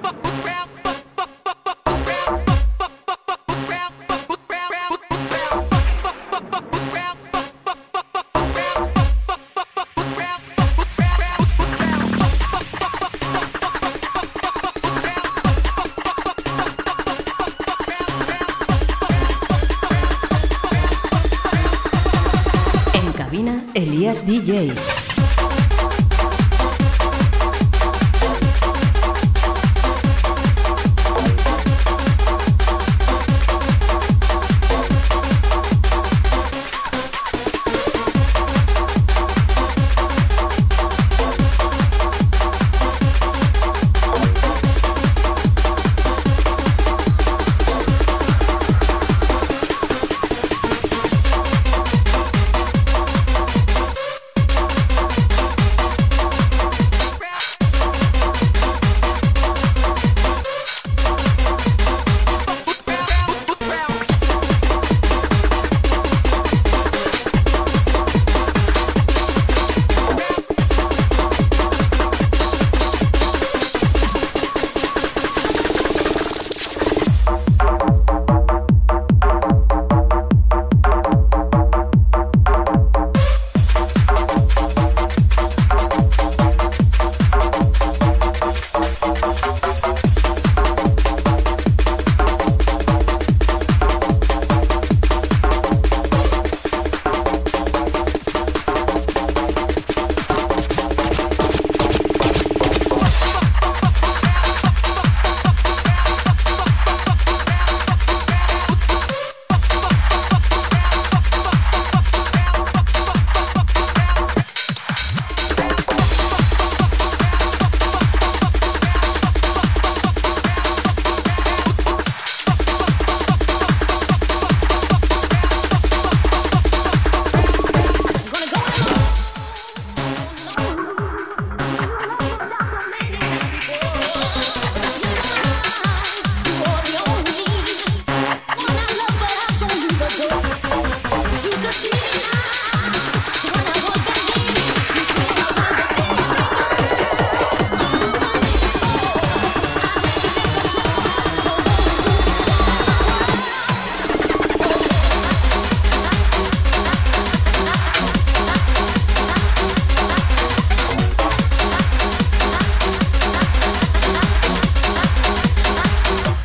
DJ.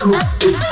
Uh, uh, uh.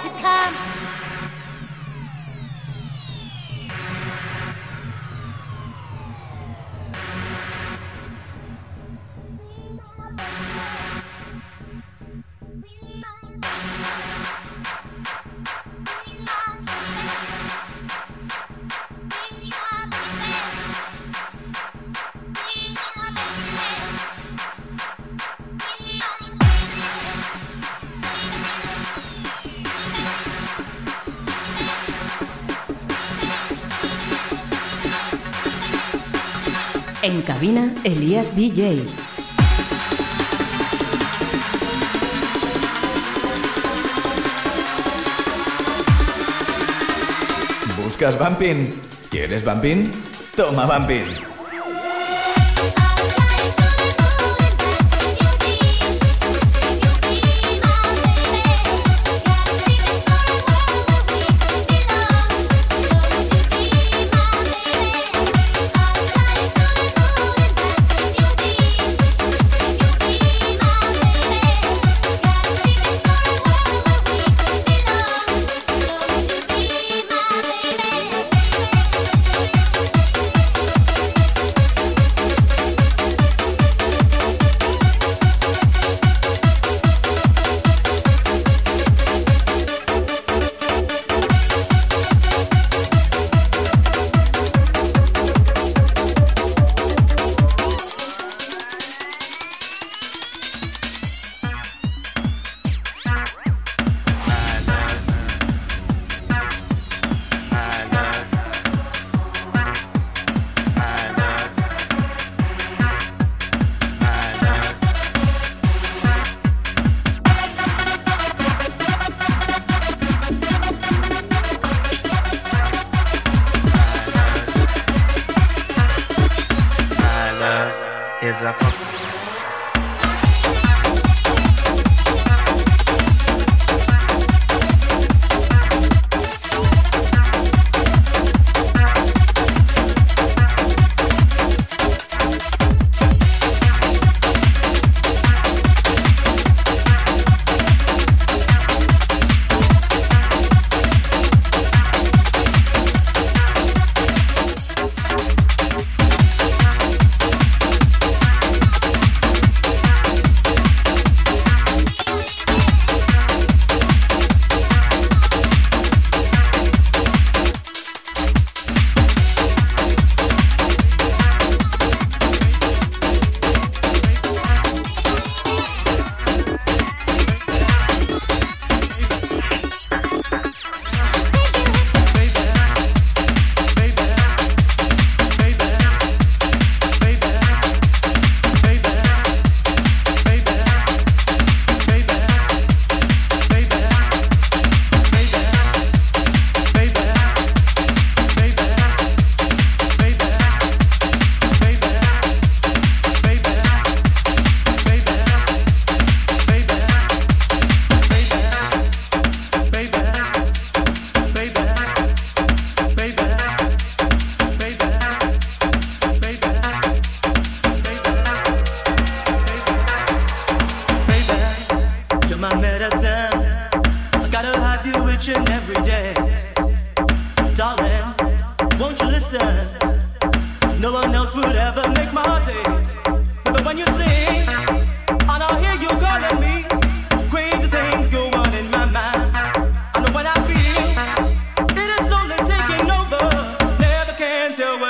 to come. Cabina, Elías DJ. ¿Buscas Bumping? ¿Quieres Bumping? Toma Bumping.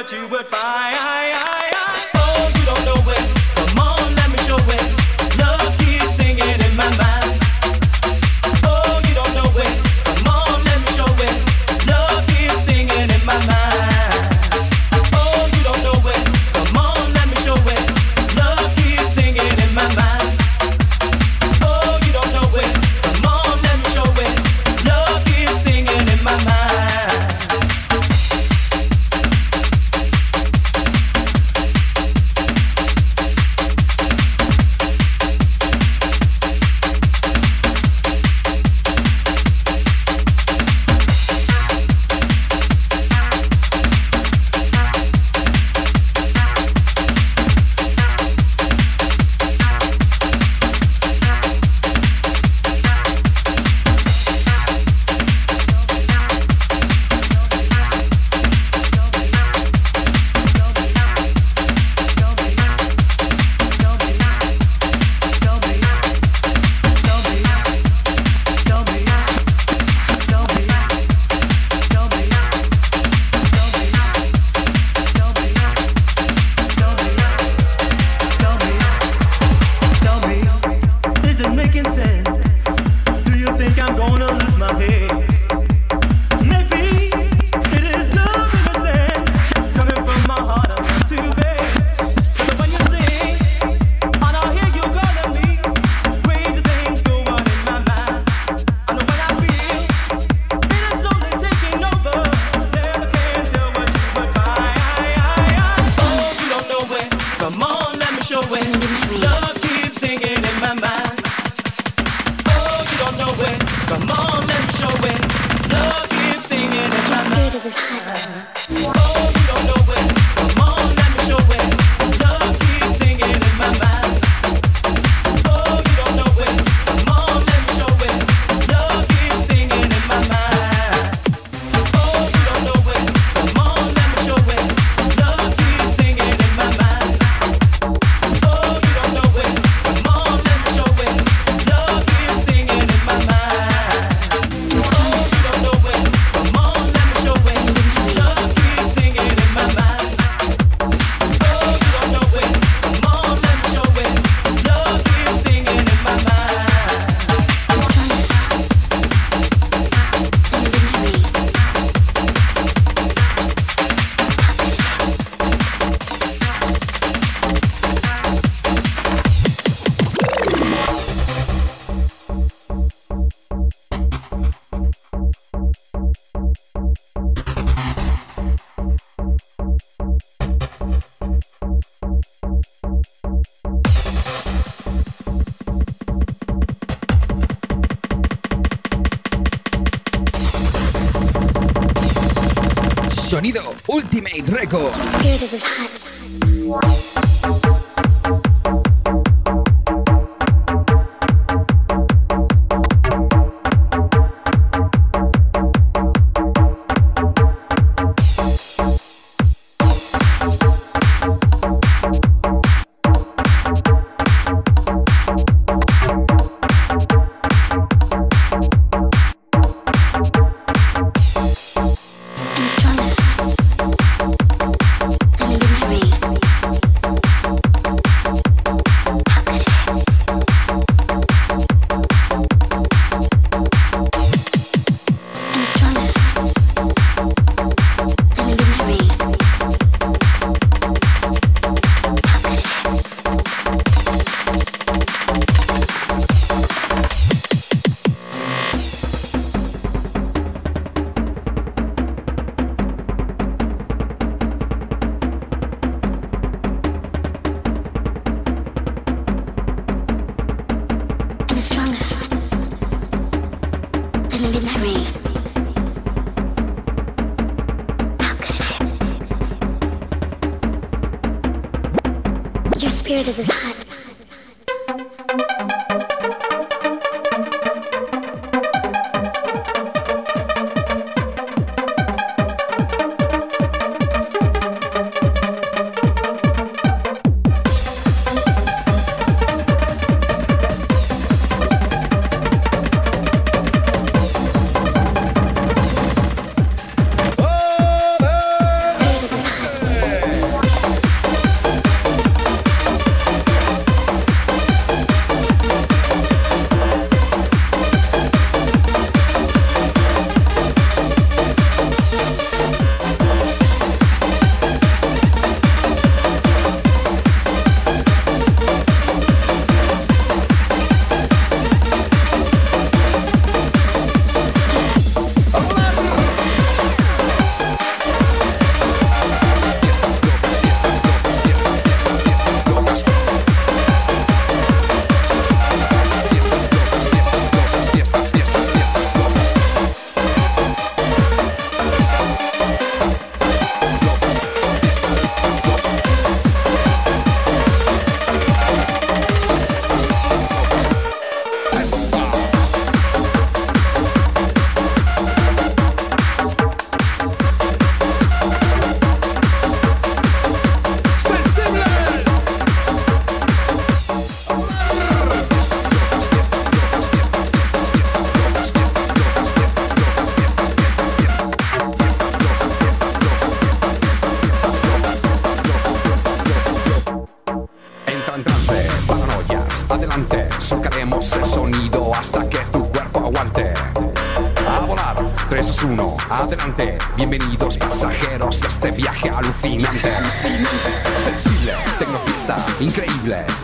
But you would buy. I, I, I. Oh, you don't know it. Come on, let me show it.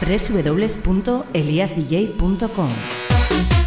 www.eliasdj.com.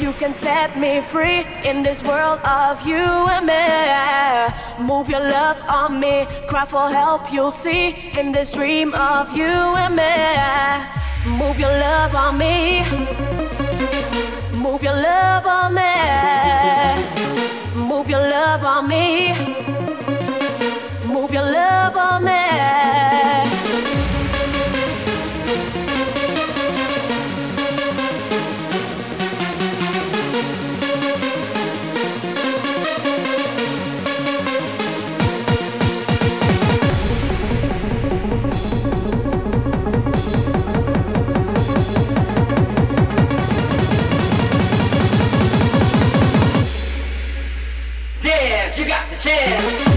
you can set me free in this world of you and me. Move your love on me, cry for help, you'll see in this dream of you and me. Move your love on me, move your love on me, move your love on me, move your love on me. You got the chance.